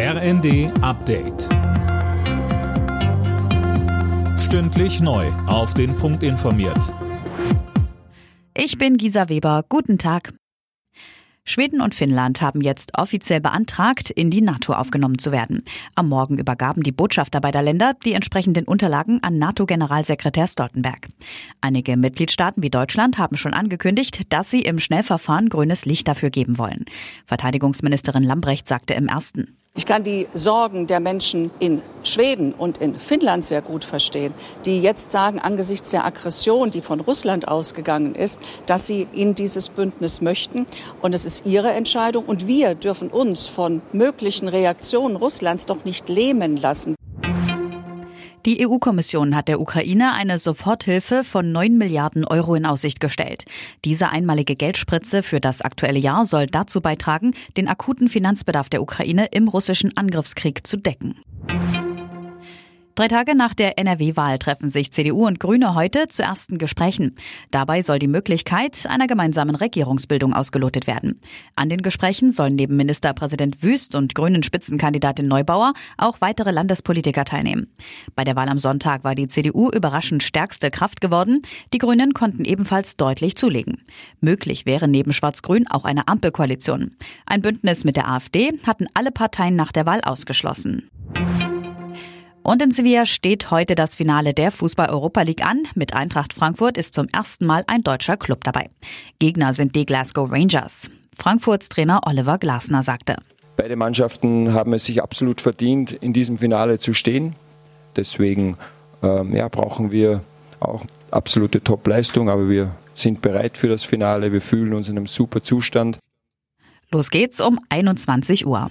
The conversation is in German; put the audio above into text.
RND Update. Stündlich neu. Auf den Punkt informiert. Ich bin Gisa Weber. Guten Tag. Schweden und Finnland haben jetzt offiziell beantragt, in die NATO aufgenommen zu werden. Am Morgen übergaben die Botschafter beider Länder die entsprechenden Unterlagen an NATO-Generalsekretär Stoltenberg. Einige Mitgliedstaaten wie Deutschland haben schon angekündigt, dass sie im Schnellverfahren grünes Licht dafür geben wollen. Verteidigungsministerin Lambrecht sagte im ersten. Ich kann die Sorgen der Menschen in Schweden und in Finnland sehr gut verstehen, die jetzt sagen, angesichts der Aggression, die von Russland ausgegangen ist, dass sie in dieses Bündnis möchten. Und es ist ihre Entscheidung. Und wir dürfen uns von möglichen Reaktionen Russlands doch nicht lähmen lassen. Die EU-Kommission hat der Ukraine eine Soforthilfe von 9 Milliarden Euro in Aussicht gestellt. Diese einmalige Geldspritze für das aktuelle Jahr soll dazu beitragen, den akuten Finanzbedarf der Ukraine im russischen Angriffskrieg zu decken. Drei Tage nach der NRW-Wahl treffen sich CDU und Grüne heute zu ersten Gesprächen. Dabei soll die Möglichkeit einer gemeinsamen Regierungsbildung ausgelotet werden. An den Gesprächen sollen neben Ministerpräsident Wüst und Grünen Spitzenkandidatin Neubauer auch weitere Landespolitiker teilnehmen. Bei der Wahl am Sonntag war die CDU überraschend stärkste Kraft geworden. Die Grünen konnten ebenfalls deutlich zulegen. Möglich wäre neben Schwarz-Grün auch eine Ampelkoalition. Ein Bündnis mit der AfD hatten alle Parteien nach der Wahl ausgeschlossen. Und in Sevilla steht heute das Finale der Fußball-Europa League an. Mit Eintracht Frankfurt ist zum ersten Mal ein deutscher Club dabei. Gegner sind die Glasgow Rangers. Frankfurts Trainer Oliver Glasner sagte. Beide Mannschaften haben es sich absolut verdient, in diesem Finale zu stehen. Deswegen ähm, ja, brauchen wir auch absolute Top-Leistung, aber wir sind bereit für das Finale. Wir fühlen uns in einem super Zustand. Los geht's um 21 Uhr.